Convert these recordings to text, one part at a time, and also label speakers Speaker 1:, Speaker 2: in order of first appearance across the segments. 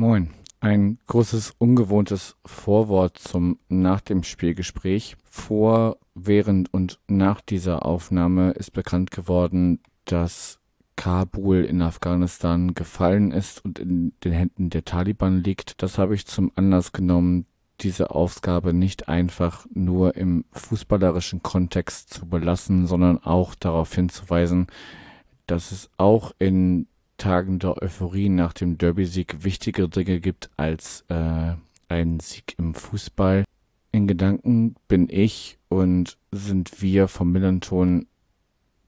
Speaker 1: Moin. Ein großes, ungewohntes Vorwort zum nach dem Spielgespräch. Vor, während und nach dieser Aufnahme ist bekannt geworden, dass Kabul in Afghanistan gefallen ist und in den Händen der Taliban liegt. Das habe ich zum Anlass genommen, diese Ausgabe nicht einfach nur im fußballerischen Kontext zu belassen, sondern auch darauf hinzuweisen, dass es auch in Tagen der Euphorie nach dem Derby-Sieg wichtigere Dinge gibt als äh, ein Sieg im Fußball. In Gedanken bin ich und sind wir vom Millanton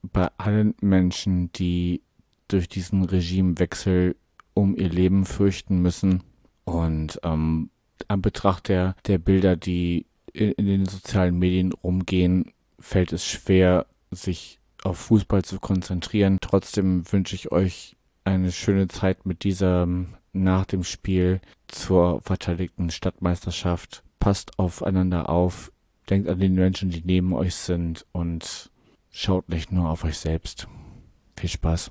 Speaker 1: bei allen Menschen, die durch diesen Regimewechsel um ihr Leben fürchten müssen und ähm, an Betracht der, der Bilder, die in, in den sozialen Medien rumgehen, fällt es schwer, sich auf Fußball zu konzentrieren. Trotzdem wünsche ich euch eine schöne Zeit mit dieser nach dem Spiel zur verteidigten Stadtmeisterschaft. Passt aufeinander auf, denkt an die Menschen, die neben euch sind und schaut nicht nur auf euch selbst. Viel Spaß.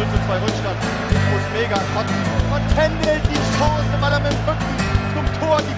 Speaker 2: 0 zu 2 Rückstand. Muss mega kotzen. Und händelt die Chance, weil er mit dem Rücken zum Tor die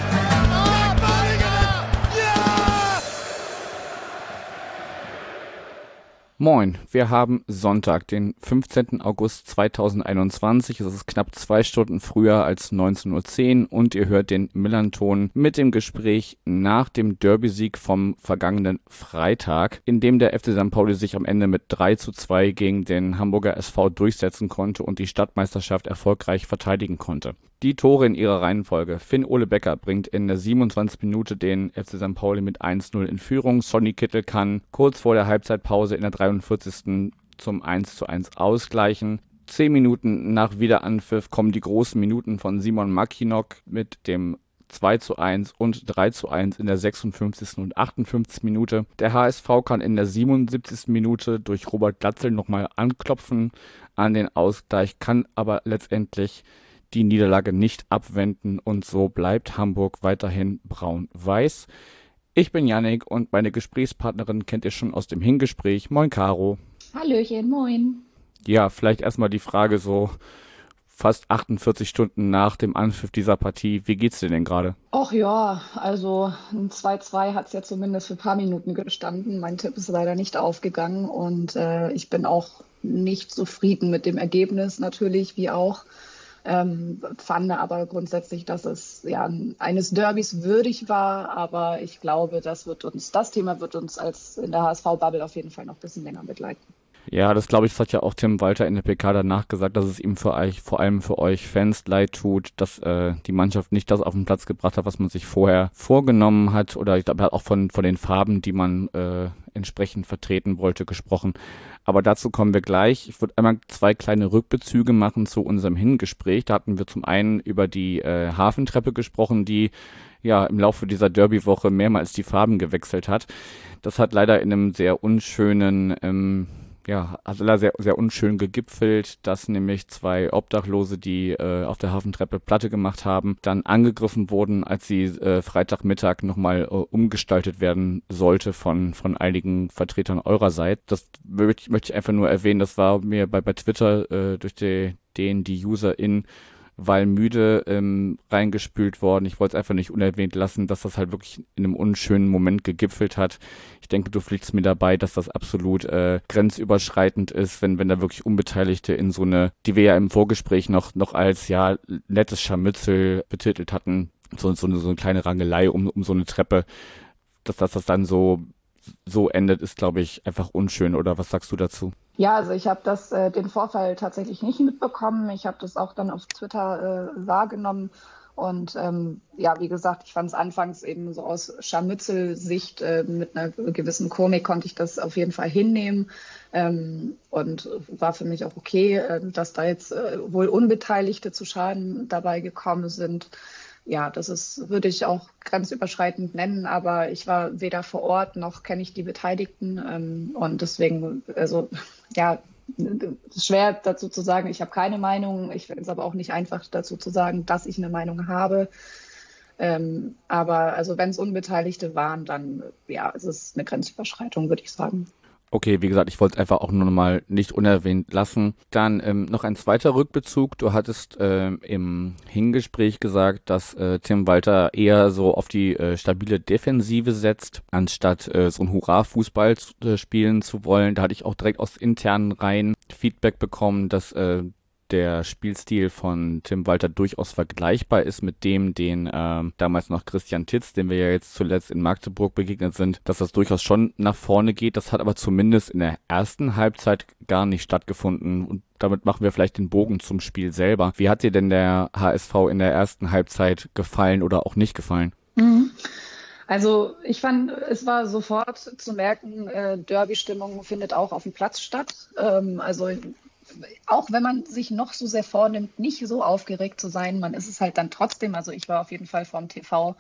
Speaker 1: Moin, wir haben Sonntag, den 15. August 2021. Es ist knapp zwei Stunden früher als 19.10 Uhr und ihr hört den Millanton mit dem Gespräch nach dem Derby-Sieg vom vergangenen Freitag, in dem der FC St. Pauli sich am Ende mit 3 zu 2 gegen den Hamburger SV durchsetzen konnte und die Stadtmeisterschaft erfolgreich verteidigen konnte. Die Tore in ihrer Reihenfolge. Finn Ole Becker bringt in der 27. Minute den FC St. Pauli mit 1-0 in Führung. Sonny Kittel kann kurz vor der Halbzeitpause in der 43. zum 1-1 ausgleichen. Zehn Minuten nach Wiederanpfiff kommen die großen Minuten von Simon Makinok mit dem 2 zu 1 und 3 zu 1 in der 56. und 58. Minute. Der HSV kann in der 77. Minute durch Robert Glatzel nochmal anklopfen an den Ausgleich, kann aber letztendlich die Niederlage nicht abwenden und so bleibt Hamburg weiterhin braun-weiß. Ich bin Yannick und meine Gesprächspartnerin kennt ihr schon aus dem Hingespräch. Moin Caro.
Speaker 3: Hallöchen, moin.
Speaker 1: Ja, vielleicht erstmal die Frage so fast 48 Stunden nach dem Anpfiff dieser Partie. Wie geht's dir denn gerade?
Speaker 3: Ach ja, also ein 2-2 hat es ja zumindest für ein paar Minuten gestanden. Mein Tipp ist leider nicht aufgegangen und äh, ich bin auch nicht zufrieden mit dem Ergebnis natürlich, wie auch. Ähm, fand aber grundsätzlich, dass es ja eines Derbys würdig war, aber ich glaube, das wird uns, das Thema wird uns als in der HSV-Bubble auf jeden Fall noch ein bisschen länger begleiten.
Speaker 1: Ja, das glaube ich, das hat ja auch Tim Walter in der PK danach gesagt, dass es ihm für euch, vor allem für euch Fans leid tut, dass äh, die Mannschaft nicht das auf den Platz gebracht hat, was man sich vorher vorgenommen hat. Oder ich glaube, er hat auch von, von den Farben, die man äh, entsprechend vertreten wollte, gesprochen. Aber dazu kommen wir gleich. Ich würde einmal zwei kleine Rückbezüge machen zu unserem Hingespräch. Da hatten wir zum einen über die äh, Hafentreppe gesprochen, die ja im Laufe dieser Derby-Woche mehrmals die Farben gewechselt hat. Das hat leider in einem sehr unschönen ähm, ja, also sehr, sehr unschön gegipfelt, dass nämlich zwei Obdachlose, die äh, auf der Hafentreppe Platte gemacht haben, dann angegriffen wurden, als sie äh, Freitagmittag nochmal äh, umgestaltet werden sollte von, von einigen Vertretern eurerseits. Das möchte ich einfach nur erwähnen, das war mir bei, bei Twitter äh, durch die, den die UserInnen weil müde ähm, reingespült worden. Ich wollte es einfach nicht unerwähnt lassen, dass das halt wirklich in einem unschönen Moment gegipfelt hat. Ich denke, du pflichtst mir dabei, dass das absolut äh, grenzüberschreitend ist, wenn, wenn da wirklich Unbeteiligte in so eine, die wir ja im Vorgespräch noch, noch als ja nettes Scharmützel betitelt hatten, so, so, eine, so eine kleine Rangelei um, um so eine Treppe, dass, dass das dann so so endet, ist, glaube ich, einfach unschön. Oder was sagst du dazu?
Speaker 3: Ja, also ich habe das äh, den Vorfall tatsächlich nicht mitbekommen. Ich habe das auch dann auf Twitter äh, wahrgenommen. Und ähm, ja, wie gesagt, ich fand es anfangs eben so aus Scharmützelsicht äh, mit einer gewissen Komik konnte ich das auf jeden Fall hinnehmen ähm, und war für mich auch okay, äh, dass da jetzt äh, wohl Unbeteiligte zu Schaden dabei gekommen sind ja, das ist, würde ich auch grenzüberschreitend nennen, aber ich war weder vor Ort noch kenne ich die Beteiligten ähm, und deswegen, also ja, schwer dazu zu sagen, ich habe keine Meinung. Ich finde es aber auch nicht einfach dazu zu sagen, dass ich eine Meinung habe. Ähm, aber also wenn es Unbeteiligte waren, dann ja, es ist eine Grenzüberschreitung, würde ich sagen.
Speaker 1: Okay, wie gesagt, ich wollte es einfach auch nur mal nicht unerwähnt lassen. Dann ähm, noch ein zweiter Rückbezug. Du hattest ähm, im Hingespräch gesagt, dass äh, Tim Walter eher so auf die äh, stabile Defensive setzt, anstatt äh, so ein Hurra-Fußball äh, spielen zu wollen. Da hatte ich auch direkt aus internen Reihen Feedback bekommen, dass äh, der Spielstil von Tim Walter durchaus vergleichbar ist mit dem, den äh, damals noch Christian Titz, den wir ja jetzt zuletzt in Magdeburg begegnet sind, dass das durchaus schon nach vorne geht. Das hat aber zumindest in der ersten Halbzeit gar nicht stattgefunden und damit machen wir vielleicht den Bogen zum Spiel selber. Wie hat dir denn der HSV in der ersten Halbzeit gefallen oder auch nicht gefallen?
Speaker 3: Mhm. Also ich fand, es war sofort zu merken, äh, Derby-Stimmung findet auch auf dem Platz statt. Ähm, also auch wenn man sich noch so sehr vornimmt, nicht so aufgeregt zu sein, man ist es halt dann trotzdem. Also ich war auf jeden Fall vorm TV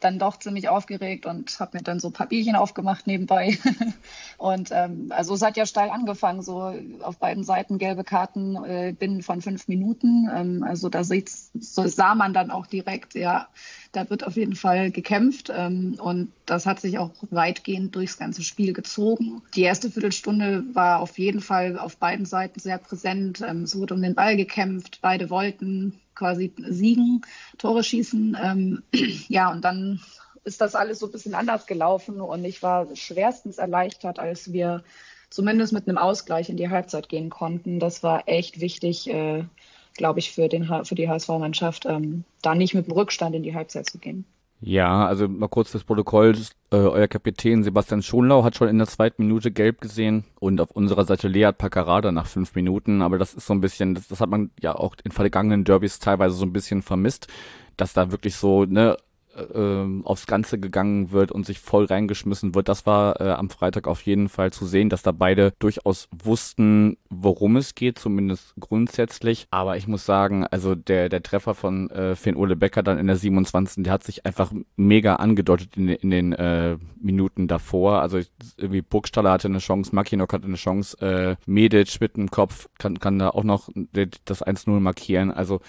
Speaker 3: dann doch ziemlich aufgeregt und habe mir dann so Papierchen aufgemacht nebenbei. und ähm, also es hat ja steil angefangen, so auf beiden Seiten gelbe Karten äh, binnen von fünf Minuten. Ähm, also da so sah man dann auch direkt, ja, da wird auf jeden Fall gekämpft ähm, und das hat sich auch weitgehend durchs ganze Spiel gezogen. Die erste Viertelstunde war auf jeden Fall auf beiden Seiten sehr präsent. Ähm, es wurde um den Ball gekämpft, beide wollten quasi siegen, Tore schießen. Ähm, ja, und dann ist das alles so ein bisschen anders gelaufen und ich war schwerstens erleichtert, als wir zumindest mit einem Ausgleich in die Halbzeit gehen konnten. Das war echt wichtig, äh, glaube ich, für, den, für die HSV-Mannschaft, ähm, da nicht mit dem Rückstand in die Halbzeit zu gehen.
Speaker 1: Ja, also mal kurz das Protokoll. Äh, euer Kapitän Sebastian Schonlau hat schon in der zweiten Minute gelb gesehen und auf unserer Seite Lead Paccarada nach fünf Minuten. Aber das ist so ein bisschen, das, das hat man ja auch in vergangenen Derbys teilweise so ein bisschen vermisst, dass da wirklich so, ne, äh, aufs Ganze gegangen wird und sich voll reingeschmissen wird. Das war äh, am Freitag auf jeden Fall zu sehen, dass da beide durchaus wussten, worum es geht, zumindest grundsätzlich. Aber ich muss sagen, also der, der Treffer von äh, Finn Ole Becker dann in der 27. der hat sich einfach mega angedeutet in, in den äh, Minuten davor. Also irgendwie Burgstaller hatte eine Chance, Makinok hatte eine Chance, äh, Medic mit dem Kopf kann, kann da auch noch das 1-0 markieren. Also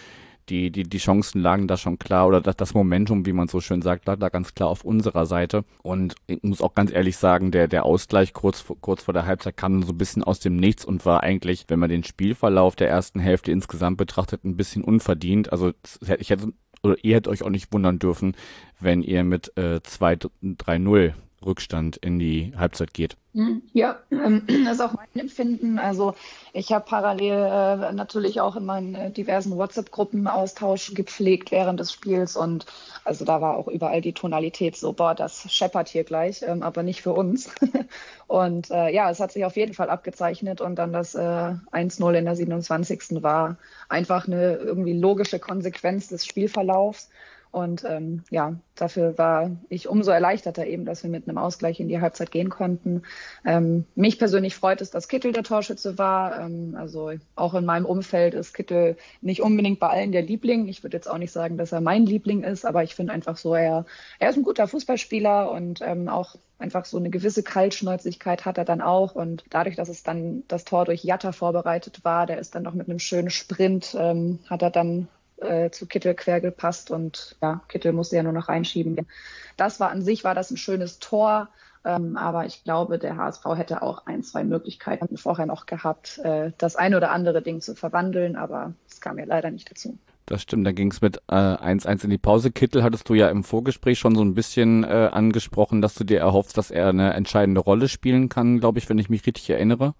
Speaker 1: die, die, die Chancen lagen da schon klar oder das, das Momentum, wie man so schön sagt, lag da ganz klar auf unserer Seite. Und ich muss auch ganz ehrlich sagen, der, der Ausgleich kurz, kurz vor der Halbzeit kam so ein bisschen aus dem Nichts und war eigentlich, wenn man den Spielverlauf der ersten Hälfte insgesamt betrachtet, ein bisschen unverdient. Also ich hätte oder ihr hättet euch auch nicht wundern dürfen, wenn ihr mit äh, 2-3-0 Rückstand in die Halbzeit geht.
Speaker 3: Hm, ja, ähm, das ist auch mein Empfinden. Also ich habe parallel äh, natürlich auch in meinen äh, diversen WhatsApp-Gruppen Austausch gepflegt während des Spiels und also da war auch überall die Tonalität so, boah, das scheppert hier gleich, ähm, aber nicht für uns. und äh, ja, es hat sich auf jeden Fall abgezeichnet und dann das äh, 1-0 in der 27. war einfach eine irgendwie logische Konsequenz des Spielverlaufs. Und ähm, ja, dafür war ich umso erleichterter eben, dass wir mit einem Ausgleich in die Halbzeit gehen konnten. Ähm, mich persönlich freut es, dass Kittel der Torschütze war. Ähm, also auch in meinem Umfeld ist Kittel nicht unbedingt bei allen der Liebling. Ich würde jetzt auch nicht sagen, dass er mein Liebling ist, aber ich finde einfach so, er, er ist ein guter Fußballspieler und ähm, auch einfach so eine gewisse Kaltschnäuzigkeit hat er dann auch. Und dadurch, dass es dann das Tor durch Jatta vorbereitet war, der ist dann noch mit einem schönen Sprint, ähm, hat er dann äh, zu Kittel quer gepasst und ja, Kittel musste ja nur noch reinschieben. Das war an sich, war das ein schönes Tor, ähm, aber ich glaube, der HSV hätte auch ein, zwei Möglichkeiten vorher noch gehabt, äh, das ein oder andere Ding zu verwandeln, aber es kam ja leider nicht dazu.
Speaker 1: Das stimmt, da ging es mit 1-1 äh, in die Pause. Kittel hattest du ja im Vorgespräch schon so ein bisschen äh, angesprochen, dass du dir erhoffst, dass er eine entscheidende Rolle spielen kann, glaube ich, wenn ich mich richtig erinnere.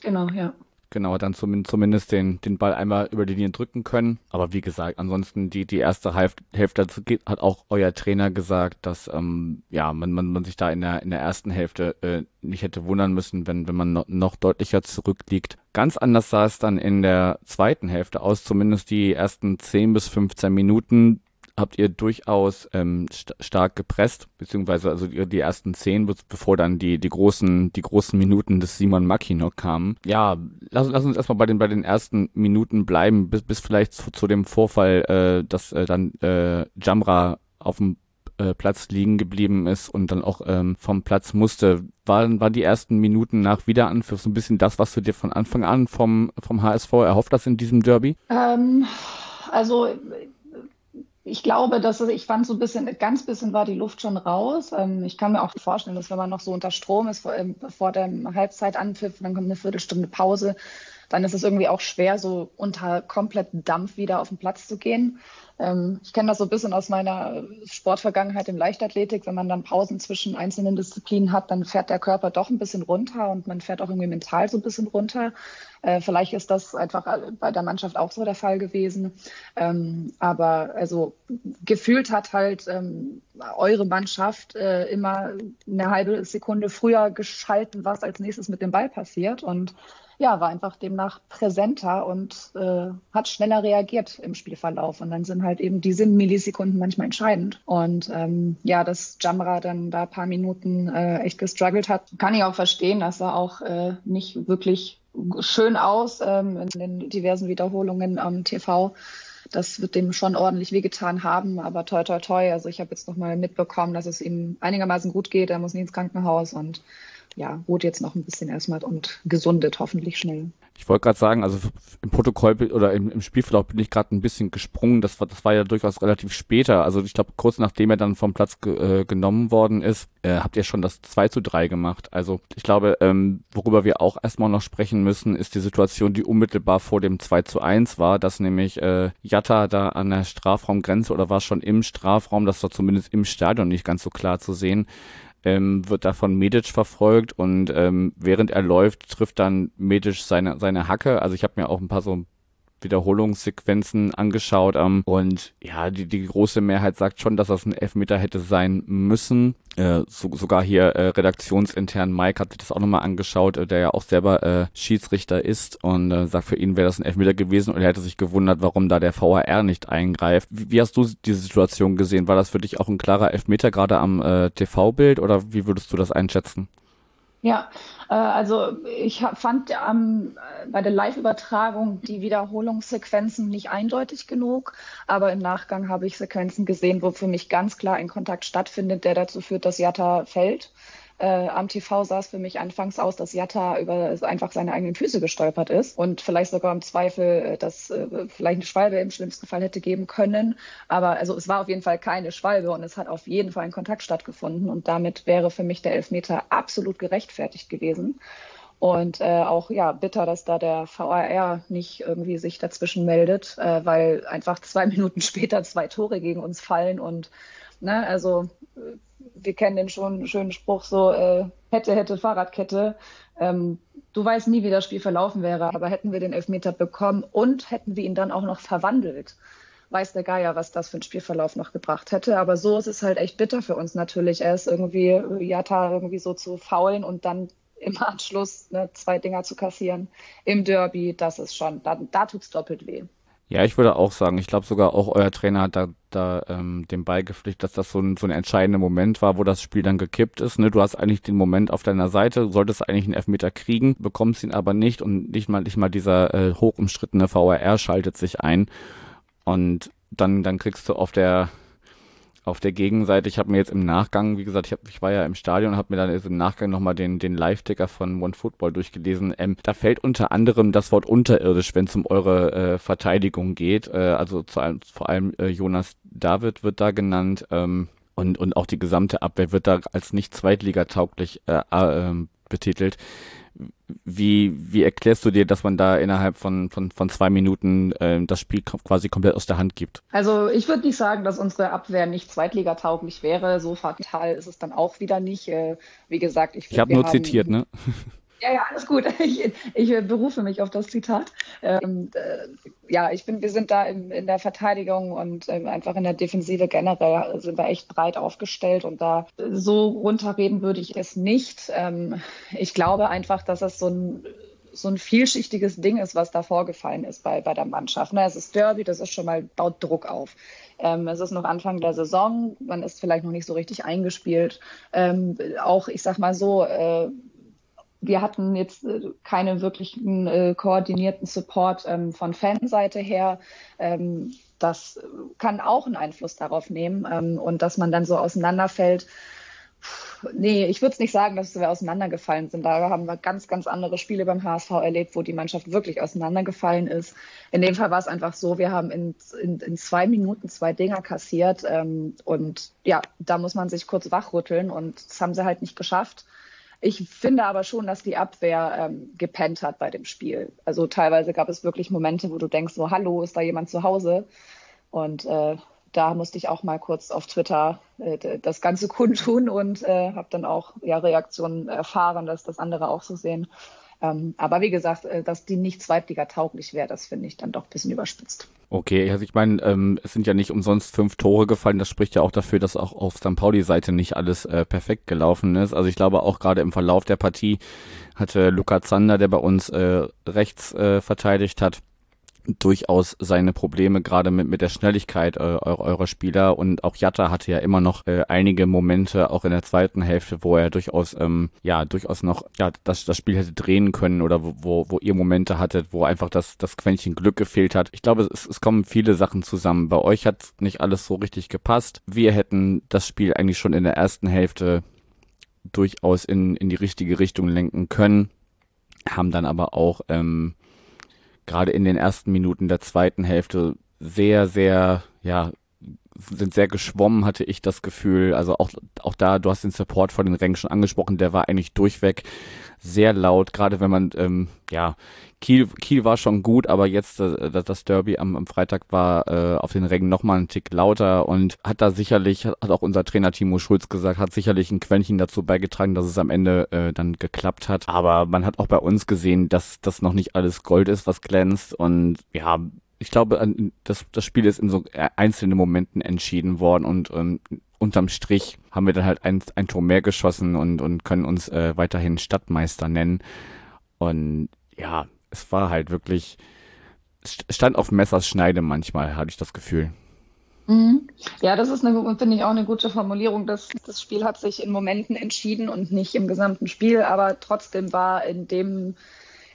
Speaker 3: Genau, ja.
Speaker 1: Genau, dann zumindest, den, den Ball einmal über die Linie drücken können. Aber wie gesagt, ansonsten die, die erste Hälfte hat auch euer Trainer gesagt, dass ähm, ja, man, man, man sich da in der, in der ersten Hälfte äh, nicht hätte wundern müssen, wenn, wenn man noch, noch deutlicher zurückliegt. Ganz anders sah es dann in der zweiten Hälfte aus, zumindest die ersten 10 bis 15 Minuten habt ihr durchaus ähm, st stark gepresst, beziehungsweise also die, die ersten zehn, bevor dann die, die großen, die großen Minuten des Simon Mackinock kamen. Ja, lass, lass uns erstmal bei den, bei den ersten Minuten bleiben, bis, bis vielleicht zu, zu dem Vorfall, äh, dass äh, dann äh, Jamra auf dem äh, Platz liegen geblieben ist und dann auch ähm, vom Platz musste. Waren, waren die ersten Minuten nach Wiederanpfiff so ein bisschen das, was du dir von Anfang an vom, vom HSV erhofft hast in diesem Derby?
Speaker 3: Ähm, also ich glaube, dass ich fand so ein bisschen, ganz bisschen war die Luft schon raus. Ähm, ich kann mir auch vorstellen, dass wenn man noch so unter Strom ist vor, ähm, vor dem Halbzeitanpfiff, dann kommt eine Viertelstunde Pause, dann ist es irgendwie auch schwer, so unter komplettem Dampf wieder auf den Platz zu gehen. Ähm, ich kenne das so ein bisschen aus meiner Sportvergangenheit im Leichtathletik. Wenn man dann Pausen zwischen einzelnen Disziplinen hat, dann fährt der Körper doch ein bisschen runter und man fährt auch irgendwie mental so ein bisschen runter. Äh, vielleicht ist das einfach bei der Mannschaft auch so der Fall gewesen. Ähm, aber also gefühlt hat halt ähm, eure Mannschaft äh, immer eine halbe Sekunde früher geschalten, was als nächstes mit dem Ball passiert. Und ja, war einfach demnach präsenter und äh, hat schneller reagiert im Spielverlauf. Und dann sind halt eben diese Millisekunden manchmal entscheidend. Und ähm, ja, dass Jamra dann da ein paar Minuten äh, echt gestruggelt hat, kann ich auch verstehen, dass er auch äh, nicht wirklich schön aus ähm, in den diversen Wiederholungen am TV. Das wird dem schon ordentlich wehgetan haben, aber toi toi toi. Also ich habe jetzt nochmal mitbekommen, dass es ihm einigermaßen gut geht. Er muss nicht ins Krankenhaus und ja, ruht jetzt noch ein bisschen erstmal und gesundet hoffentlich schnell.
Speaker 1: Ich wollte gerade sagen, also im Protokoll oder im, im Spielverlauf bin ich gerade ein bisschen gesprungen. Das war, das war ja durchaus relativ später. Also ich glaube, kurz nachdem er dann vom Platz ge, äh, genommen worden ist, äh, habt ihr schon das 2 zu 3 gemacht. Also ich glaube, ähm, worüber wir auch erstmal noch sprechen müssen, ist die Situation, die unmittelbar vor dem 2 zu 1 war, dass nämlich äh, Jatta da an der Strafraumgrenze oder war schon im Strafraum, das war zumindest im Stadion nicht ganz so klar zu sehen, ähm, wird da von Medic verfolgt und ähm, während er läuft, trifft dann Medic seine, seine Hacke. Also ich habe mir auch ein paar so Wiederholungssequenzen angeschaut ähm, und ja, die, die große Mehrheit sagt schon, dass das ein Elfmeter hätte sein müssen. Äh, so, sogar hier äh, redaktionsintern Mike hat sich das auch nochmal angeschaut, äh, der ja auch selber äh, Schiedsrichter ist und äh, sagt, für ihn wäre das ein Elfmeter gewesen und er hätte sich gewundert, warum da der VHR nicht eingreift. Wie, wie hast du diese situation gesehen? War das für dich auch ein klarer Elfmeter gerade am äh, TV-Bild oder wie würdest du das einschätzen?
Speaker 3: Ja, äh, also ich fand ähm, bei der Live-Übertragung die Wiederholungssequenzen nicht eindeutig genug, aber im Nachgang habe ich Sequenzen gesehen, wo für mich ganz klar ein Kontakt stattfindet, der dazu führt, dass Jatta fällt. Äh, am TV sah es für mich anfangs aus, dass Jatta über einfach seine eigenen Füße gestolpert ist und vielleicht sogar im Zweifel, äh, dass äh, vielleicht eine Schwalbe im schlimmsten Fall hätte geben können. Aber also es war auf jeden Fall keine Schwalbe und es hat auf jeden Fall ein Kontakt stattgefunden und damit wäre für mich der Elfmeter absolut gerechtfertigt gewesen. Und äh, auch ja bitter, dass da der VAR nicht irgendwie sich dazwischen meldet, äh, weil einfach zwei Minuten später zwei Tore gegen uns fallen und ne, also wir kennen den schon schönen Spruch so, äh, hätte, hätte, Fahrradkette. Ähm, du weißt nie, wie das Spiel verlaufen wäre, aber hätten wir den Elfmeter bekommen und hätten wir ihn dann auch noch verwandelt, weiß der Geier, was das für ein Spielverlauf noch gebracht hätte. Aber so ist es halt echt bitter für uns natürlich. Er ist irgendwie, Jata irgendwie so zu faulen und dann im Anschluss ne, zwei Dinger zu kassieren im Derby, das ist schon, da, da es doppelt weh.
Speaker 1: Ja, ich würde auch sagen, ich glaube sogar auch euer Trainer hat da, da ähm, dem beigepflichtet, dass das so ein, so ein entscheidender Moment war, wo das Spiel dann gekippt ist. Ne? Du hast eigentlich den Moment auf deiner Seite, solltest eigentlich einen Elfmeter kriegen, bekommst ihn aber nicht und nicht mal, nicht mal dieser äh, hoch umstrittene VRR schaltet sich ein. Und dann, dann kriegst du auf der auf der Gegenseite, ich habe mir jetzt im Nachgang, wie gesagt, ich, hab, ich war ja im Stadion und habe mir dann jetzt im Nachgang nochmal den, den Live-Ticker von OneFootball durchgelesen. Ähm, da fällt unter anderem das Wort unterirdisch, wenn es um eure äh, Verteidigung geht. Äh, also zu, vor allem äh, Jonas David wird da genannt. Ähm, und, und auch die gesamte Abwehr wird da als nicht zweitligatauglich äh, äh, betitelt. Wie, wie erklärst du dir, dass man da innerhalb von, von, von zwei Minuten äh, das Spiel quasi komplett aus der Hand gibt?
Speaker 3: Also ich würde nicht sagen, dass unsere Abwehr nicht zweitligatauglich wäre. So fatal ist es dann auch wieder nicht. Äh, wie gesagt,
Speaker 1: ich, ich habe nur haben, zitiert, ne?
Speaker 3: Ja, ja, alles gut. Ich, ich berufe mich auf das Zitat. Ähm, äh, ja, ich bin, wir sind da in, in der Verteidigung und ähm, einfach in der Defensive generell sind wir echt breit aufgestellt und da so runterreden würde ich es nicht. Ähm, ich glaube einfach, dass es so ein so ein vielschichtiges Ding ist, was da vorgefallen ist bei, bei der Mannschaft. Ne, es ist Derby, das ist schon mal, baut Druck auf. Ähm, es ist noch Anfang der Saison, man ist vielleicht noch nicht so richtig eingespielt. Ähm, auch, ich sag mal so, äh, wir hatten jetzt äh, keine wirklichen äh, koordinierten Support ähm, von Fanseite her. Ähm, das kann auch einen Einfluss darauf nehmen ähm, und dass man dann so auseinanderfällt. Nee, ich würde es nicht sagen, dass wir auseinandergefallen sind. Da haben wir ganz, ganz andere Spiele beim HSV erlebt, wo die Mannschaft wirklich auseinandergefallen ist. In dem Fall war es einfach so, wir haben in, in, in zwei Minuten zwei Dinger kassiert. Ähm, und ja, da muss man sich kurz wachrütteln und das haben sie halt nicht geschafft. Ich finde aber schon, dass die Abwehr ähm, gepennt hat bei dem Spiel. Also teilweise gab es wirklich Momente, wo du denkst, so, hallo, ist da jemand zu Hause? Und äh, da musste ich auch mal kurz auf Twitter äh, das Ganze kundtun und äh, habe dann auch ja, Reaktionen erfahren, dass das andere auch so sehen. Ähm, aber wie gesagt, äh, dass die nicht Zweitliga tauglich wäre, das finde ich dann doch ein bisschen überspitzt.
Speaker 1: Okay, also ich meine, ähm, es sind ja nicht umsonst fünf Tore gefallen. Das spricht ja auch dafür, dass auch auf St. Pauli-Seite nicht alles äh, perfekt gelaufen ist. Also ich glaube auch gerade im Verlauf der Partie hatte Luca Zander, der bei uns äh, rechts äh, verteidigt hat, durchaus seine Probleme gerade mit mit der Schnelligkeit äh, eurer, Spieler und auch Jatta hatte ja immer noch äh, einige Momente auch in der zweiten Hälfte, wo er durchaus ähm, ja durchaus noch ja das das Spiel hätte drehen können oder wo wo, wo ihr Momente hattet, wo einfach das das Quäntchen Glück gefehlt hat. Ich glaube, es, es kommen viele Sachen zusammen. Bei euch hat nicht alles so richtig gepasst. Wir hätten das Spiel eigentlich schon in der ersten Hälfte durchaus in in die richtige Richtung lenken können, haben dann aber auch ähm, gerade in den ersten Minuten der zweiten Hälfte sehr, sehr, ja, sind sehr geschwommen, hatte ich das Gefühl. Also auch, auch da, du hast den Support von den Rängen schon angesprochen, der war eigentlich durchweg sehr laut, gerade wenn man, ähm, ja, Kiel, Kiel war schon gut, aber jetzt äh, das Derby am, am Freitag war äh, auf den Rängen nochmal ein Tick lauter und hat da sicherlich, hat auch unser Trainer Timo Schulz gesagt, hat sicherlich ein Quäntchen dazu beigetragen, dass es am Ende äh, dann geklappt hat. Aber man hat auch bei uns gesehen, dass das noch nicht alles Gold ist, was glänzt und ja, ich glaube, das, das Spiel ist in so äh, einzelnen Momenten entschieden worden und ähm, unterm Strich haben wir dann halt ein, ein Tor mehr geschossen und, und können uns äh, weiterhin Stadtmeister nennen. Und ja, es war halt wirklich, stand auf Messers Schneide manchmal, hatte ich das Gefühl.
Speaker 3: Mhm. Ja, das ist eine, finde ich auch eine gute Formulierung. Das, das Spiel hat sich in Momenten entschieden und nicht im gesamten Spiel, aber trotzdem war in dem,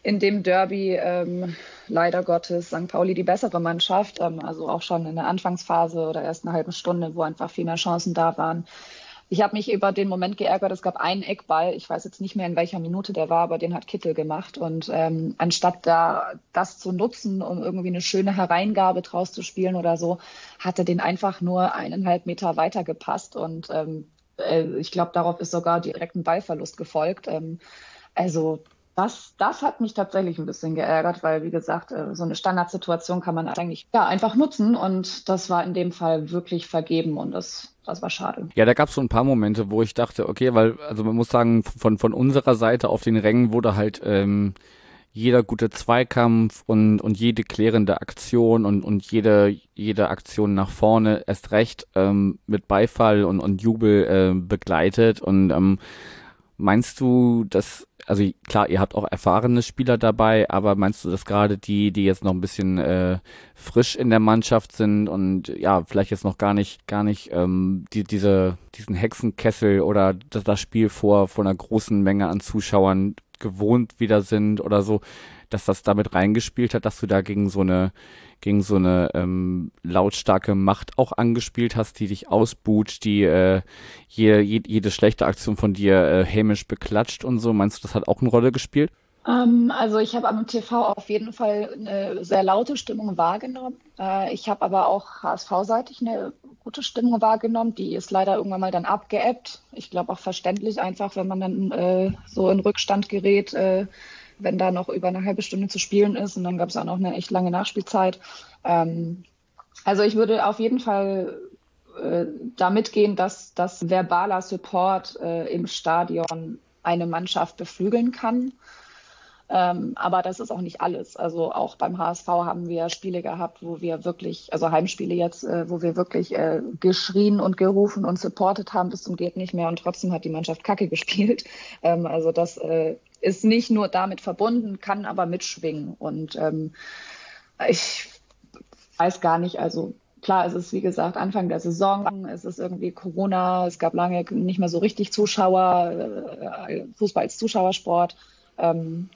Speaker 3: in dem Derby ähm, leider Gottes St. Pauli die bessere Mannschaft. Ähm, also auch schon in der Anfangsphase oder erst eine halbe Stunde, wo einfach viel mehr Chancen da waren. Ich habe mich über den Moment geärgert, es gab einen Eckball, ich weiß jetzt nicht mehr in welcher Minute der war, aber den hat Kittel gemacht. Und ähm, anstatt da das zu nutzen, um irgendwie eine schöne Hereingabe draus zu spielen oder so, hat er den einfach nur eineinhalb Meter weiter gepasst. Und ähm, äh, ich glaube, darauf ist sogar direkt ein Ballverlust gefolgt. Ähm, also das, das hat mich tatsächlich ein bisschen geärgert, weil, wie gesagt, äh, so eine Standardsituation kann man eigentlich ja, einfach nutzen und das war in dem Fall wirklich vergeben und das, das war schade.
Speaker 1: Ja, da gab es so ein paar Momente, wo ich dachte, okay, weil, also man muss sagen, von, von unserer Seite auf den Rängen wurde halt ähm, jeder gute Zweikampf und, und jede klärende Aktion und, und jede, jede Aktion nach vorne erst recht ähm, mit Beifall und, und Jubel äh, begleitet und ähm, Meinst du, dass, also klar, ihr habt auch erfahrene Spieler dabei, aber meinst du, dass gerade die, die jetzt noch ein bisschen äh, frisch in der Mannschaft sind und ja, vielleicht jetzt noch gar nicht, gar nicht ähm, die, diese, diesen Hexenkessel oder das, das Spiel vor, vor einer großen Menge an Zuschauern gewohnt wieder sind oder so, dass das damit reingespielt hat, dass du da gegen so eine gegen so eine ähm, lautstarke Macht auch angespielt hast, die dich ausbuht, die äh, jede, jede, schlechte Aktion von dir äh, hämisch beklatscht und so. Meinst du, das hat auch eine Rolle gespielt?
Speaker 3: Ähm, also ich habe am TV auf jeden Fall eine sehr laute Stimmung wahrgenommen. Äh, ich habe aber auch HSV-seitig eine gute Stimmung wahrgenommen. Die ist leider irgendwann mal dann abgeebbt. Ich glaube auch verständlich einfach, wenn man dann äh, so in Rückstand gerät, äh, wenn da noch über eine halbe Stunde zu spielen ist. Und dann gab es auch noch eine echt lange Nachspielzeit. Ähm, also ich würde auf jeden Fall äh, damit gehen, dass das verbaler Support äh, im Stadion eine Mannschaft beflügeln kann. Ähm, aber das ist auch nicht alles. Also auch beim HSV haben wir Spiele gehabt, wo wir wirklich, also Heimspiele jetzt, äh, wo wir wirklich äh, geschrien und gerufen und supportet haben bis zum geht nicht mehr und trotzdem hat die Mannschaft Kacke gespielt. Ähm, also das äh, ist nicht nur damit verbunden, kann aber mitschwingen. Und ähm, ich weiß gar nicht, also klar, es ist wie gesagt Anfang der Saison, es ist irgendwie Corona, es gab lange nicht mehr so richtig Zuschauer, äh, Fußball als Zuschauersport. ähm,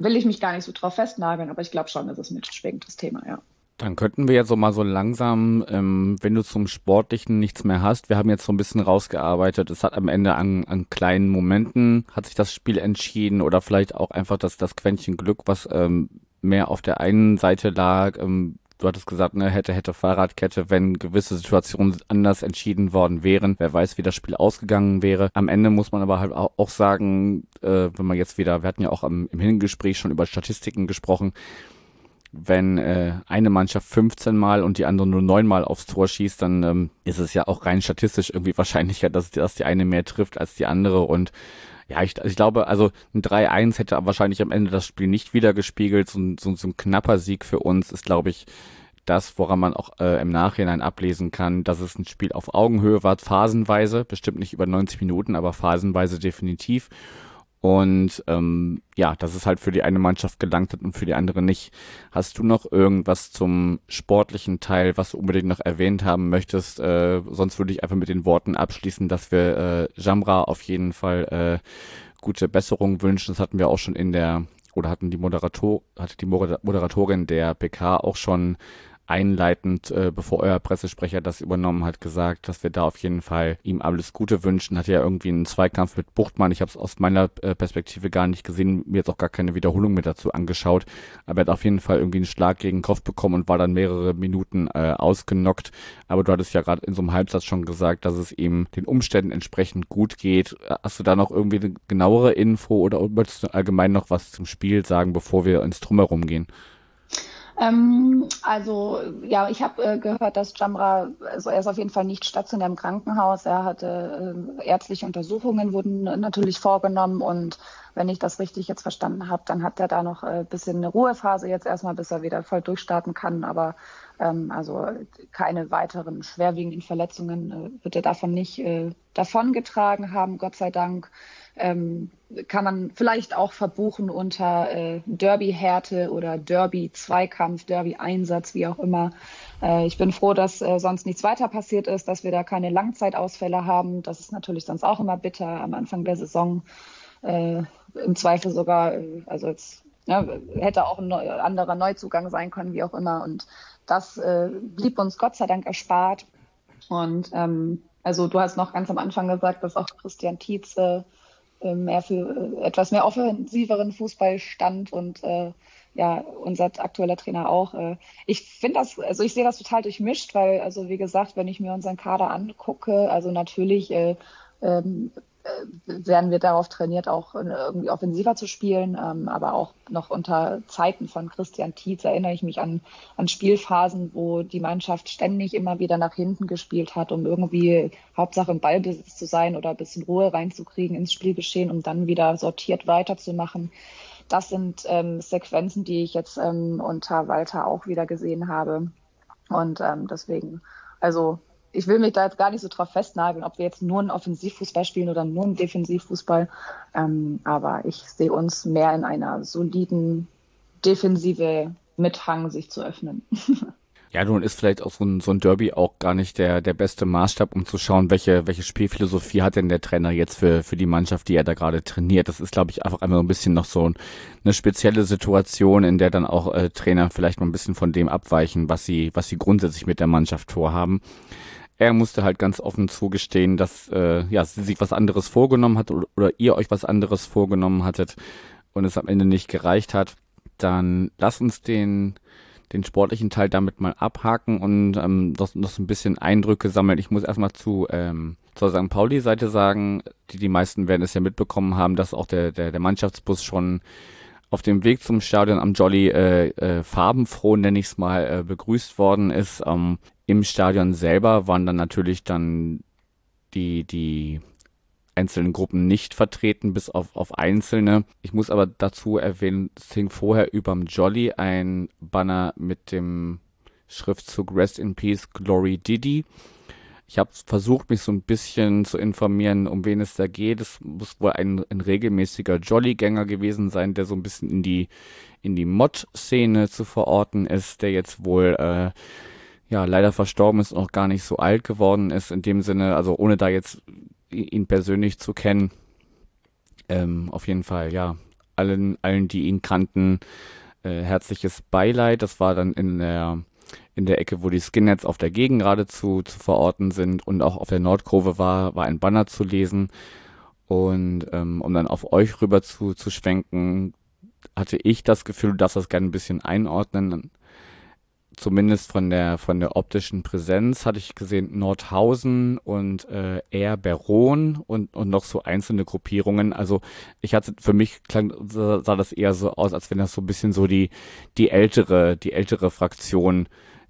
Speaker 3: will ich mich gar nicht so drauf festnageln, aber ich glaube schon, dass es mitschwingt, das Thema, ja.
Speaker 1: Dann könnten wir jetzt so mal so langsam, ähm, wenn du zum Sportlichen nichts mehr hast, wir haben jetzt so ein bisschen rausgearbeitet, es hat am Ende an, an kleinen Momenten, hat sich das Spiel entschieden oder vielleicht auch einfach das, das Quäntchen Glück, was ähm, mehr auf der einen Seite lag, ähm, du hattest gesagt, ne, hätte, hätte Fahrradkette, wenn gewisse Situationen anders entschieden worden wären. Wer weiß, wie das Spiel ausgegangen wäre. Am Ende muss man aber halt auch sagen, äh, wenn man jetzt wieder, wir hatten ja auch am, im Hingespräch schon über Statistiken gesprochen, wenn äh, eine Mannschaft 15 Mal und die andere nur 9 Mal aufs Tor schießt, dann ähm, ist es ja auch rein statistisch irgendwie wahrscheinlicher, dass, dass die eine mehr trifft als die andere. Und ja, ich, ich glaube, also ein 3-1 hätte wahrscheinlich am Ende das Spiel nicht wieder gespiegelt. So, so, so ein knapper Sieg für uns ist, glaube ich, das, woran man auch äh, im Nachhinein ablesen kann, dass es ein Spiel auf Augenhöhe war, phasenweise, bestimmt nicht über 90 Minuten, aber phasenweise definitiv. Und ähm, ja, dass es halt für die eine Mannschaft gelangt hat und für die andere nicht. Hast du noch irgendwas zum sportlichen Teil, was du unbedingt noch erwähnt haben möchtest? Äh, sonst würde ich einfach mit den Worten abschließen, dass wir äh, Jamra auf jeden Fall äh, gute Besserung wünschen. Das hatten wir auch schon in der oder hatten die Moderator, hatte die Moderatorin der PK auch schon einleitend, äh, bevor euer Pressesprecher das übernommen hat, gesagt, dass wir da auf jeden Fall ihm alles Gute wünschen. Hat ja irgendwie einen Zweikampf mit Buchtmann. Ich habe es aus meiner äh, Perspektive gar nicht gesehen, mir jetzt auch gar keine Wiederholung mehr dazu angeschaut. Aber er hat auf jeden Fall irgendwie einen Schlag gegen den Kopf bekommen und war dann mehrere Minuten äh, ausgenockt. Aber du hattest ja gerade in so einem Halbsatz schon gesagt, dass es ihm den Umständen entsprechend gut geht. Hast du da noch irgendwie eine genauere Info oder möchtest du allgemein noch was zum Spiel sagen, bevor wir ins Drumherum gehen?
Speaker 3: Ähm, also ja, ich habe äh, gehört, dass Jamra, also er ist auf jeden Fall nicht stationär im Krankenhaus. Er hatte äh, ärztliche Untersuchungen wurden natürlich vorgenommen und wenn ich das richtig jetzt verstanden habe, dann hat er da noch ein äh, bisschen eine Ruhephase jetzt erstmal, bis er wieder voll durchstarten kann. Aber ähm, also keine weiteren schwerwiegenden Verletzungen äh, wird er davon nicht äh, davongetragen haben, Gott sei Dank ähm, kann man vielleicht auch verbuchen unter äh, Derby-Härte oder Derby-Zweikampf, Derby-Einsatz, wie auch immer. Äh, ich bin froh, dass äh, sonst nichts weiter passiert ist, dass wir da keine Langzeitausfälle haben. Das ist natürlich sonst auch immer bitter am Anfang der Saison. Äh, Im Zweifel sogar, äh, also jetzt ja, ne, hätte auch ein neu, anderer Neuzugang sein können, wie auch immer. Und das äh, blieb uns Gott sei Dank erspart. Und ähm, also du hast noch ganz am Anfang gesagt, dass auch Christian Tietze mehr für äh, etwas mehr offensiveren Fußball stand und äh, ja, unser aktueller Trainer auch. Äh, ich finde das, also ich sehe das total durchmischt, weil, also wie gesagt, wenn ich mir unseren Kader angucke, also natürlich äh, ähm, äh, werden wir darauf trainiert, auch irgendwie offensiver zu spielen. Ähm, aber auch noch unter Zeiten von Christian Tietz erinnere ich mich an, an Spielphasen, wo die Mannschaft ständig immer wieder nach hinten gespielt hat, um irgendwie Hauptsache im Ballbesitz zu sein oder ein bisschen Ruhe reinzukriegen ins Spielgeschehen, um dann wieder sortiert weiterzumachen. Das sind ähm, Sequenzen, die ich jetzt ähm, unter Walter auch wieder gesehen habe. Und ähm, deswegen, also ich will mich da jetzt gar nicht so drauf festnageln, ob wir jetzt nur einen Offensivfußball spielen oder nur einen Defensivfußball. Ähm, aber ich sehe uns mehr in einer soliden Defensive mit Hang, sich zu öffnen.
Speaker 1: Ja, nun ist vielleicht auch so ein, so ein Derby auch gar nicht der, der beste Maßstab, um zu schauen, welche, welche Spielphilosophie hat denn der Trainer jetzt für, für die Mannschaft, die er da gerade trainiert. Das ist, glaube ich, einfach einmal so ein bisschen noch so eine spezielle Situation, in der dann auch äh, Trainer vielleicht mal ein bisschen von dem abweichen, was sie, was sie grundsätzlich mit der Mannschaft vorhaben er musste halt ganz offen zugestehen, dass äh, ja, sie sich was anderes vorgenommen hat oder, oder ihr euch was anderes vorgenommen hattet und es am Ende nicht gereicht hat. Dann lass uns den den sportlichen Teil damit mal abhaken und ähm, noch, noch so ein bisschen Eindrücke sammeln. Ich muss erstmal zu ähm, zur St. Pauli-Seite sagen, die die meisten werden es ja mitbekommen haben, dass auch der der, der Mannschaftsbus schon auf dem Weg zum Stadion am Jolly äh, äh, farbenfroh, nenne ich es mal, äh, begrüßt worden ist. Ähm, Im Stadion selber waren dann natürlich dann die, die einzelnen Gruppen nicht vertreten, bis auf, auf einzelne. Ich muss aber dazu erwähnen, es hing vorher überm Jolly ein Banner mit dem Schriftzug Rest in Peace Glory Diddy. Ich habe versucht, mich so ein bisschen zu informieren, um wen es da geht. Es muss wohl ein, ein regelmäßiger Jolly-Gänger gewesen sein, der so ein bisschen in die in die Mod-Szene zu verorten ist, der jetzt wohl äh, ja leider verstorben ist und auch gar nicht so alt geworden ist. In dem Sinne, also ohne da jetzt ihn persönlich zu kennen, Ähm, auf jeden Fall, ja. Allen, allen, die ihn kannten, äh, herzliches Beileid. Das war dann in der in der Ecke, wo die Skinheads auf der Gegengrade zu, zu verorten sind und auch auf der Nordkurve war, war ein Banner zu lesen. Und ähm, um dann auf euch rüber zu, zu schwenken, hatte ich das Gefühl, du darfst das gerne ein bisschen einordnen zumindest von der von der optischen Präsenz hatte ich gesehen Nordhausen und äh, eher Beron und und noch so einzelne Gruppierungen. Also ich hatte für mich klang sah, sah das eher so aus, als wenn das so ein bisschen so die die ältere die ältere Fraktion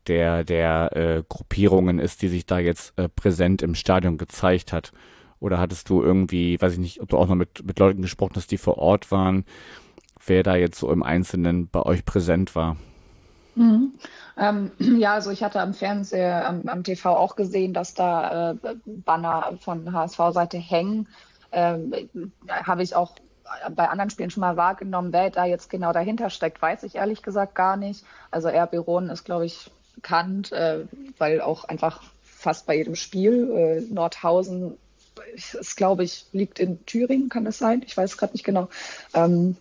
Speaker 1: der der äh, Gruppierungen ist, die sich da jetzt äh, präsent im Stadion gezeigt hat. Oder hattest du irgendwie, weiß ich nicht, ob du auch noch mit mit Leuten gesprochen hast, die vor Ort waren, wer da jetzt so im Einzelnen bei euch präsent war?
Speaker 3: Mhm. Ähm, ja, also ich hatte am Fernseher, am, am TV auch gesehen, dass da äh, Banner von HSV-Seite hängen. Ähm, Habe ich auch bei anderen Spielen schon mal wahrgenommen. Wer da jetzt genau dahinter steckt, weiß ich ehrlich gesagt gar nicht. Also RB Ronen ist, glaube ich, bekannt, äh, weil auch einfach fast bei jedem Spiel äh, Nordhausen ist, glaube ich, liegt in Thüringen, kann das sein? Ich weiß gerade nicht genau. Ähm,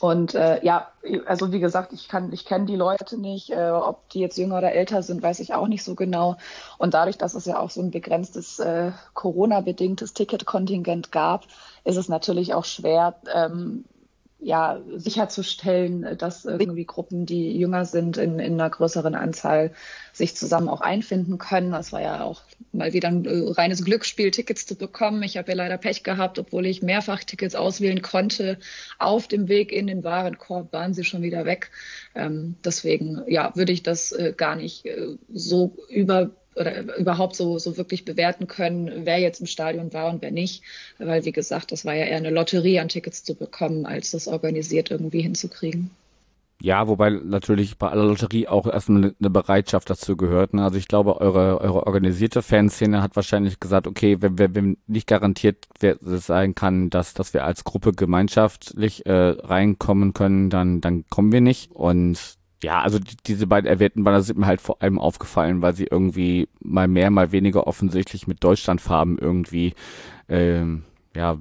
Speaker 3: und äh, ja, also wie gesagt, ich kann, ich kenne die Leute nicht, äh, ob die jetzt jünger oder älter sind, weiß ich auch nicht so genau. Und dadurch, dass es ja auch so ein begrenztes äh, Corona-bedingtes Ticketkontingent gab, ist es natürlich auch schwer, ähm, ja, sicherzustellen, dass irgendwie Gruppen, die jünger sind, in, in einer größeren Anzahl sich zusammen auch einfinden können. Das war ja auch mal wieder ein äh, reines Glücksspiel, Tickets zu bekommen. Ich habe ja leider Pech gehabt, obwohl ich mehrfach Tickets auswählen konnte. Auf dem Weg in den Warenkorb waren sie schon wieder weg. Ähm, deswegen, ja, würde ich das äh, gar nicht äh, so über oder überhaupt so, so wirklich bewerten können, wer jetzt im Stadion war und wer nicht. Weil, wie gesagt, das war ja eher eine Lotterie an Tickets zu bekommen, als das organisiert irgendwie hinzukriegen.
Speaker 1: Ja, wobei natürlich bei aller Lotterie auch erstmal eine Bereitschaft dazu gehört. Ne? Also ich glaube, eure, eure organisierte Fanszene hat wahrscheinlich gesagt, okay, wenn wenn nicht garantiert sein kann, dass, dass wir als Gruppe gemeinschaftlich äh, reinkommen können, dann, dann kommen wir nicht. Und ja, also die, diese beiden erwähnten Banner sind mir halt vor allem aufgefallen, weil sie irgendwie mal mehr, mal weniger offensichtlich mit Deutschlandfarben irgendwie, ähm, ja,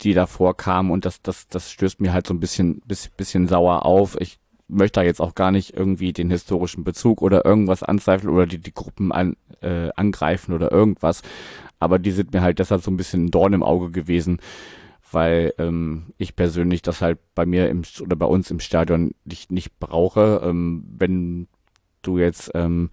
Speaker 1: die davor kamen und das, das, das stößt mir halt so ein bisschen, bisschen sauer auf. Ich möchte da jetzt auch gar nicht irgendwie den historischen Bezug oder irgendwas anzweifeln oder die, die Gruppen an, äh, angreifen oder irgendwas. Aber die sind mir halt deshalb so ein bisschen ein Dorn im Auge gewesen, weil ähm, ich persönlich das halt bei mir im oder bei uns im Stadion nicht, nicht brauche. Ähm, wenn du jetzt ähm,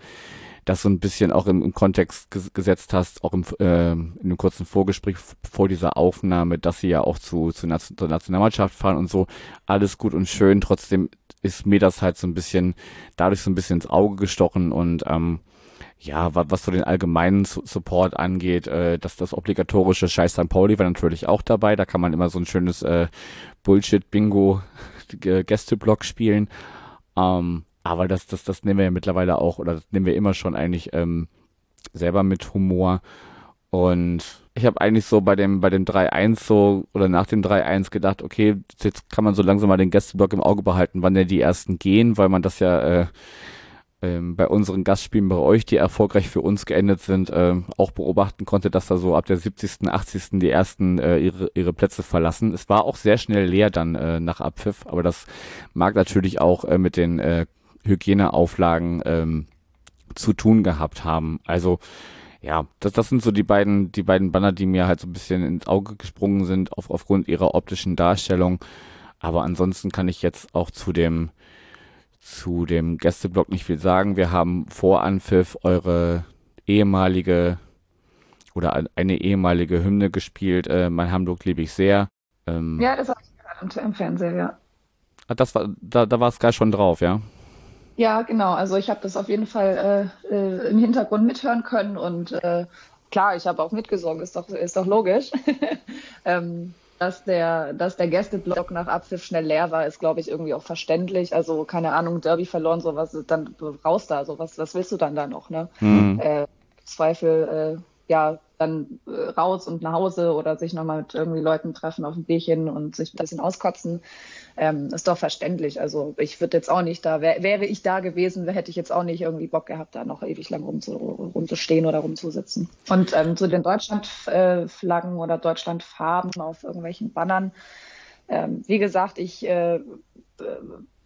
Speaker 1: das so ein bisschen auch im, im Kontext ges gesetzt hast, auch im, äh, in einem kurzen Vorgespräch vor dieser Aufnahme, dass sie ja auch zu, zu Nation zur Nationalmannschaft fahren und so, alles gut und schön. Trotzdem ist mir das halt so ein bisschen, dadurch so ein bisschen ins Auge gestochen und ähm, ja, was, so den allgemeinen Support angeht, äh, dass das obligatorische Scheiß St. Pauli war natürlich auch dabei. Da kann man immer so ein schönes äh, Bullshit-Bingo-Gästeblock spielen. Ähm, aber das, das, das nehmen wir ja mittlerweile auch, oder das nehmen wir immer schon eigentlich ähm, selber mit Humor. Und ich habe eigentlich so bei dem, bei dem 3-1 so oder nach dem 3-1 gedacht, okay, jetzt kann man so langsam mal den Gästeblock im Auge behalten, wann denn die ersten gehen, weil man das ja äh, ähm, bei unseren Gastspielen bei euch, die erfolgreich für uns geendet sind, äh, auch beobachten konnte, dass da so ab der 70., 80. die ersten äh, ihre, ihre Plätze verlassen. Es war auch sehr schnell leer dann äh, nach Abpfiff, aber das mag natürlich auch äh, mit den äh, Hygieneauflagen ähm, zu tun gehabt haben. Also ja, das, das sind so die beiden, die beiden Banner, die mir halt so ein bisschen ins Auge gesprungen sind auf, aufgrund ihrer optischen Darstellung. Aber ansonsten kann ich jetzt auch zu dem zu dem Gästeblock nicht viel sagen. Wir haben vor Anpfiff eure ehemalige oder eine ehemalige Hymne gespielt. Äh, mein Hamburg liebe ich sehr.
Speaker 3: Ähm, ja, das habe ich gerade im Fernseher, ja.
Speaker 1: Ah, das war, da, da war Sky schon drauf, ja?
Speaker 3: Ja, genau. Also ich habe das auf jeden Fall äh, äh, im Hintergrund mithören können und äh, klar, ich habe auch mitgesungen, ist doch, ist doch logisch. ähm, dass der, dass der Gästeblock nach Abpfiff schnell leer war, ist, glaube ich, irgendwie auch verständlich. Also, keine Ahnung, Derby verloren, sowas, dann raus da, sowas, was willst du dann da noch, ne? Mhm. Äh, Zweifel, äh, ja, dann äh, raus und nach Hause oder sich nochmal mit irgendwie Leuten treffen auf ein Bierchen und sich ein bisschen auskotzen. Ähm, ist doch verständlich. Also ich würde jetzt auch nicht da, wär, wäre ich da gewesen, hätte ich jetzt auch nicht irgendwie Bock gehabt, da noch ewig lang rumzu, rumzustehen oder rumzusitzen. Und ähm, zu den Deutschlandflaggen oder Deutschlandfarben auf irgendwelchen Bannern. Ähm, wie gesagt, ich äh,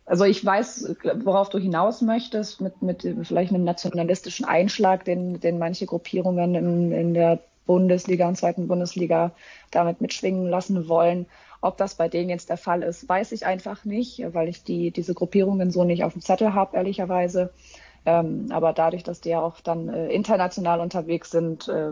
Speaker 3: also ich weiß, worauf du hinaus möchtest, mit, mit vielleicht einem nationalistischen Einschlag, den, den manche Gruppierungen in, in der Bundesliga und zweiten Bundesliga damit mitschwingen lassen wollen. Ob das bei denen jetzt der Fall ist, weiß ich einfach nicht, weil ich die, diese Gruppierungen so nicht auf dem Zettel habe, ehrlicherweise. Ähm, aber dadurch, dass die ja auch dann äh, international unterwegs sind, äh,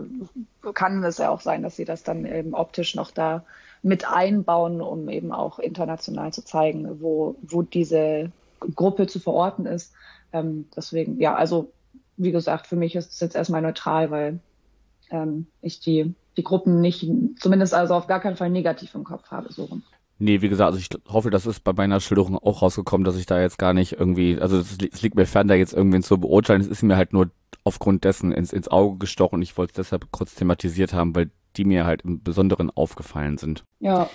Speaker 3: kann es ja auch sein, dass sie das dann eben optisch noch da mit einbauen, um eben auch international zu zeigen, wo, wo diese Gruppe zu verorten ist. Ähm, deswegen, ja, also wie gesagt, für mich ist es jetzt erstmal neutral, weil ähm, ich die, die Gruppen nicht, zumindest also auf gar keinen Fall negativ im Kopf habe. So.
Speaker 1: Nee, wie gesagt, also ich hoffe, das ist bei meiner Schilderung auch rausgekommen, dass ich da jetzt gar nicht irgendwie, also es, liegt mir fern, da jetzt irgendwen zu beurteilen. Es ist mir halt nur aufgrund dessen ins, ins Auge gestochen. Ich wollte es deshalb kurz thematisiert haben, weil die mir halt im Besonderen aufgefallen sind.
Speaker 3: Ja.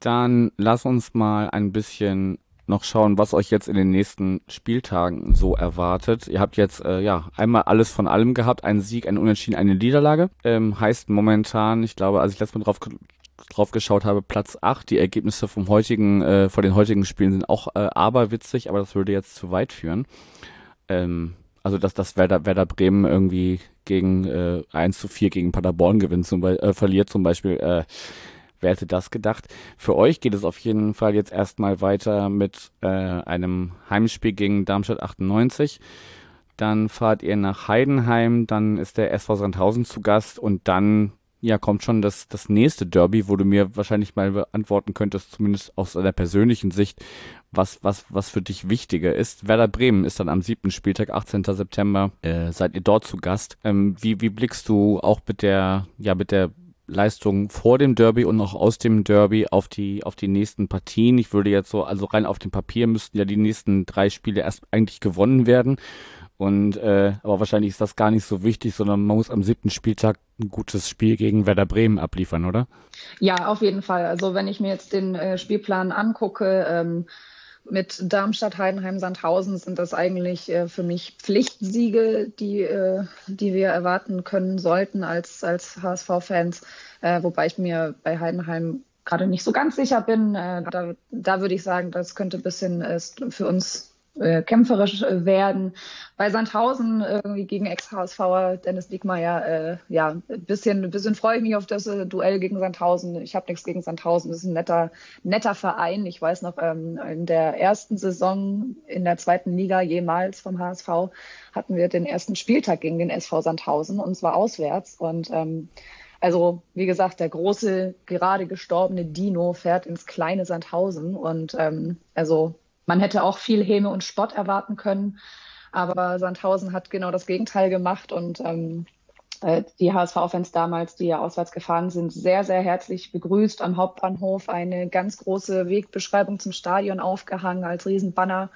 Speaker 1: Dann lass uns mal ein bisschen noch schauen, was euch jetzt in den nächsten Spieltagen so erwartet. Ihr habt jetzt äh, ja einmal alles von allem gehabt, einen Sieg, einen Unentschieden, eine Niederlage. Ähm, heißt momentan, ich glaube, als ich letztes Mal drauf drauf geschaut habe, Platz 8. Die Ergebnisse vom heutigen, äh, vor den heutigen Spielen sind auch äh, aberwitzig, aber das würde jetzt zu weit führen. Ähm, also dass das Werder, Werder Bremen irgendwie gegen äh, 1 zu 4 gegen Paderborn gewinnt, zum Be äh, verliert zum Beispiel. Äh, wer hätte das gedacht? Für euch geht es auf jeden Fall jetzt erstmal weiter mit äh, einem Heimspiel gegen Darmstadt 98. Dann fahrt ihr nach Heidenheim, dann ist der SV Sandhausen zu Gast und dann ja, kommt schon das, das nächste Derby, wo du mir wahrscheinlich mal beantworten könntest, zumindest aus deiner persönlichen Sicht, was, was, was für dich wichtiger ist. Werder Bremen ist dann am siebten Spieltag, 18. September, äh, seid ihr dort zu Gast. Ähm, wie, wie blickst du auch mit der, ja, mit der Leistung vor dem Derby und auch aus dem Derby auf die, auf die nächsten Partien? Ich würde jetzt so, also rein auf dem Papier müssten ja die nächsten drei Spiele erst eigentlich gewonnen werden. Und äh, aber wahrscheinlich ist das gar nicht so wichtig, sondern man muss am siebten Spieltag ein gutes Spiel gegen Werder Bremen abliefern, oder?
Speaker 3: Ja, auf jeden Fall. Also wenn ich mir jetzt den äh, Spielplan angucke, ähm, mit Darmstadt, Heidenheim, Sandhausen sind das eigentlich äh, für mich Pflichtsiege, die, äh, die wir erwarten können sollten als, als HSV-Fans. Äh, wobei ich mir bei Heidenheim gerade nicht so ganz sicher bin. Äh, da, da würde ich sagen, das könnte ein bisschen äh, für uns äh, kämpferisch äh, werden. Bei Sandhausen irgendwie gegen Ex-HSVer Dennis Diekmeyer, äh, ja, ein bisschen, bisschen freue ich mich auf das äh, Duell gegen Sandhausen. Ich habe nichts gegen Sandhausen. Das ist ein netter, netter Verein. Ich weiß noch, ähm, in der ersten Saison in der zweiten Liga jemals vom HSV hatten wir den ersten Spieltag gegen den SV Sandhausen und zwar auswärts. Und ähm, also, wie gesagt, der große, gerade gestorbene Dino fährt ins kleine Sandhausen und ähm, also man hätte auch viel Häme und Spott erwarten können, aber Sandhausen hat genau das Gegenteil gemacht und ähm, äh, die HSV-Fans damals, die ja auswärts gefahren sind, sehr, sehr herzlich begrüßt am Hauptbahnhof. Eine ganz große Wegbeschreibung zum Stadion aufgehangen als Riesenbanner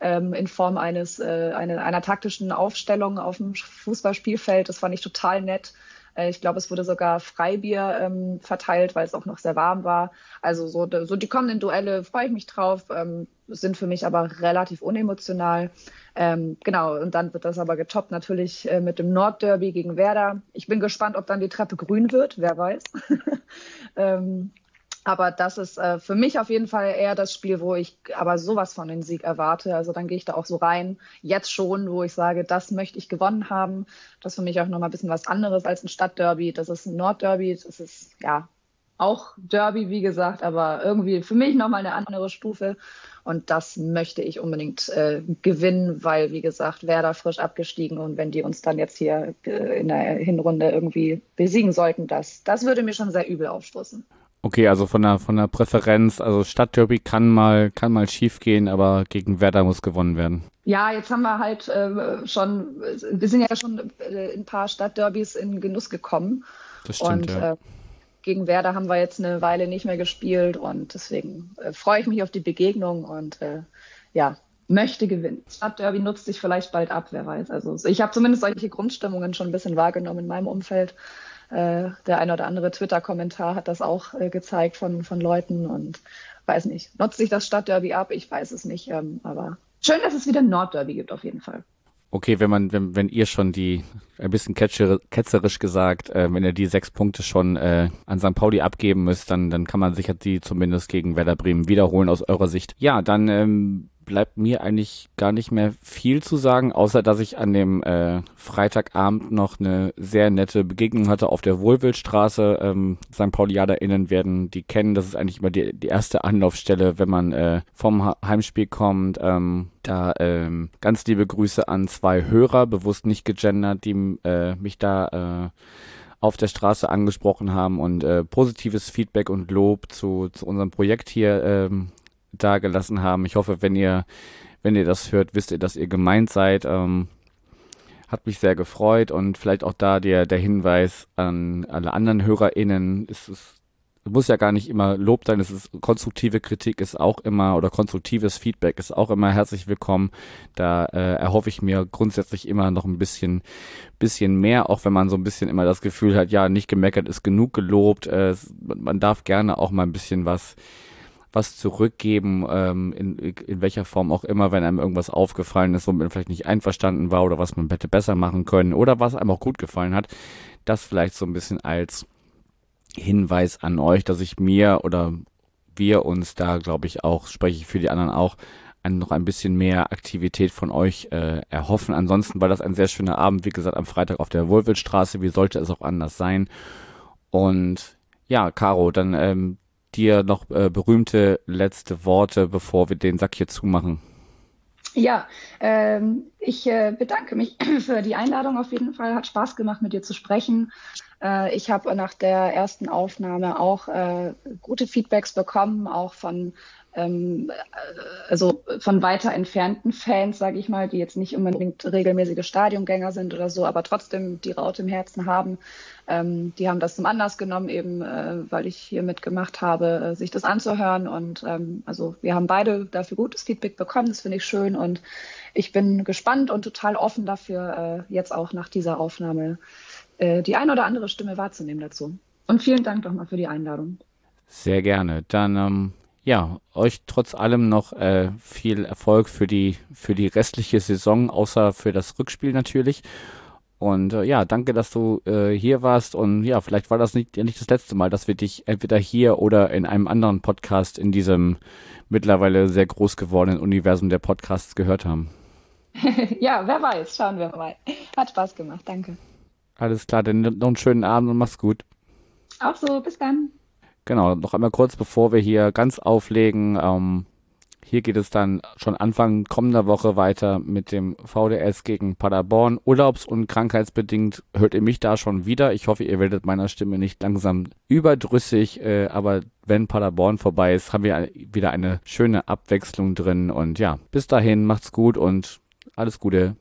Speaker 3: ähm, in Form eines äh, eine, einer taktischen Aufstellung auf dem Fußballspielfeld. Das fand ich total nett. Äh, ich glaube, es wurde sogar Freibier ähm, verteilt, weil es auch noch sehr warm war. Also so, so die kommenden Duelle freue ich mich drauf, ähm, sind für mich aber relativ unemotional. Ähm, genau, und dann wird das aber getoppt natürlich äh, mit dem Nordderby gegen Werder. Ich bin gespannt, ob dann die Treppe grün wird, wer weiß. aber das ist äh, für mich auf jeden Fall eher das Spiel, wo ich aber sowas von den Sieg erwarte. Also dann gehe ich da auch so rein, jetzt schon, wo ich sage, das möchte ich gewonnen haben. Das ist für mich auch nochmal ein bisschen was anderes als ein Stadtderby. Das ist ein Nordderby. Das ist ja auch Derby, wie gesagt, aber irgendwie für mich nochmal eine andere Stufe. Und das möchte ich unbedingt äh, gewinnen, weil, wie gesagt, Werder frisch abgestiegen und wenn die uns dann jetzt hier äh, in der Hinrunde irgendwie besiegen sollten, das, das würde mir schon sehr übel aufstoßen.
Speaker 1: Okay, also von der von der Präferenz, also Stadtderby kann mal kann mal schief gehen, aber gegen Werder muss gewonnen werden.
Speaker 3: Ja, jetzt haben wir halt äh, schon, wir sind ja schon äh, in ein paar Stadtderbys in Genuss gekommen.
Speaker 1: Das stimmt, und, ja. Äh,
Speaker 3: gegen Werder haben wir jetzt eine Weile nicht mehr gespielt und deswegen äh, freue ich mich auf die Begegnung und äh, ja, möchte gewinnen. Stadtderby nutzt sich vielleicht bald ab, wer weiß. Also ich habe zumindest solche Grundstimmungen schon ein bisschen wahrgenommen in meinem Umfeld. Äh, der eine oder andere Twitter-Kommentar hat das auch äh, gezeigt von, von Leuten und weiß nicht. Nutzt sich das Stadtderby ab? Ich weiß es nicht. Ähm, aber schön, dass es wieder ein Nordderby gibt, auf jeden Fall.
Speaker 1: Okay, wenn man, wenn, wenn ihr schon die, ein bisschen ketzerisch gesagt, äh, wenn ihr die sechs Punkte schon äh, an St. Pauli abgeben müsst, dann, dann kann man sicher die zumindest gegen Werder Bremen wiederholen aus eurer Sicht. Ja, dann ähm, bleibt mir eigentlich gar nicht mehr viel zu sagen, außer dass ich an dem äh, Freitagabend noch eine sehr nette Begegnung hatte auf der Wohlwildstraße. Ähm, St. PaulianerInnen werden die kennen. Das ist eigentlich immer die, die erste Anlaufstelle, wenn man äh, vom Heimspiel kommt. Ähm, da ähm, ganz liebe Grüße an zwei Hörer, bewusst nicht gegendert, die äh, mich da äh, auf der Straße angesprochen haben und äh, positives Feedback und Lob zu, zu unserem Projekt hier ähm, dagelassen haben. Ich hoffe, wenn ihr, wenn ihr das hört, wisst ihr, dass ihr gemeint seid. Ähm, hat mich sehr gefreut und vielleicht auch da der, der Hinweis an alle anderen HörerInnen. Es ist, muss ja gar nicht immer Lob sein, es ist konstruktive Kritik ist auch immer oder konstruktives Feedback ist auch immer herzlich willkommen. Da äh, erhoffe ich mir grundsätzlich immer noch ein bisschen, bisschen mehr, auch wenn man so ein bisschen immer das Gefühl hat, ja, nicht gemeckert ist genug gelobt. Äh, man darf gerne auch mal ein bisschen was was zurückgeben, ähm, in, in welcher Form auch immer, wenn einem irgendwas aufgefallen ist, womit man vielleicht nicht einverstanden war oder was man hätte besser machen können oder was einem auch gut gefallen hat. Das vielleicht so ein bisschen als Hinweis an euch, dass ich mir oder wir uns da, glaube ich, auch, spreche ich für die anderen auch, ein, noch ein bisschen mehr Aktivität von euch äh, erhoffen. Ansonsten war das ein sehr schöner Abend, wie gesagt, am Freitag auf der Wohlwildstraße. Wie sollte es auch anders sein? Und ja, Caro, dann ähm, dir noch äh, berühmte letzte Worte, bevor wir den Sack hier zumachen?
Speaker 3: Ja, ähm, ich äh, bedanke mich für die Einladung auf jeden Fall. Hat Spaß gemacht, mit dir zu sprechen. Äh, ich habe nach der ersten Aufnahme auch äh, gute Feedbacks bekommen, auch von ähm, äh, also von weiter entfernten Fans, sage ich mal, die jetzt nicht unbedingt regelmäßige Stadiongänger sind oder so, aber trotzdem die Raute im Herzen haben. Ähm, die haben das zum Anlass genommen, eben äh, weil ich hier mitgemacht habe, äh, sich das anzuhören. Und ähm, also wir haben beide dafür gutes Feedback bekommen. Das finde ich schön und ich bin gespannt und total offen dafür, äh, jetzt auch nach dieser Aufnahme äh, die ein oder andere Stimme wahrzunehmen dazu. Und vielen Dank nochmal für die Einladung.
Speaker 1: Sehr gerne. Dann ähm, ja, euch trotz allem noch äh, viel Erfolg für die, für die restliche Saison, außer für das Rückspiel natürlich. Und äh, ja, danke, dass du äh, hier warst. Und ja, vielleicht war das nicht, nicht das letzte Mal, dass wir dich entweder hier oder in einem anderen Podcast in diesem mittlerweile sehr groß gewordenen Universum der Podcasts gehört haben.
Speaker 3: ja, wer weiß, schauen wir mal. Hat Spaß gemacht, danke.
Speaker 1: Alles klar, dann noch einen schönen Abend und mach's gut.
Speaker 3: Auch so, bis dann.
Speaker 1: Genau, noch einmal kurz, bevor wir hier ganz auflegen. Ähm, hier geht es dann schon Anfang kommender Woche weiter mit dem VDS gegen Paderborn. Urlaubs- und krankheitsbedingt hört ihr mich da schon wieder. Ich hoffe, ihr werdet meiner Stimme nicht langsam überdrüssig. Äh, aber wenn Paderborn vorbei ist, haben wir wieder eine schöne Abwechslung drin. Und ja, bis dahin, macht's gut und alles Gute.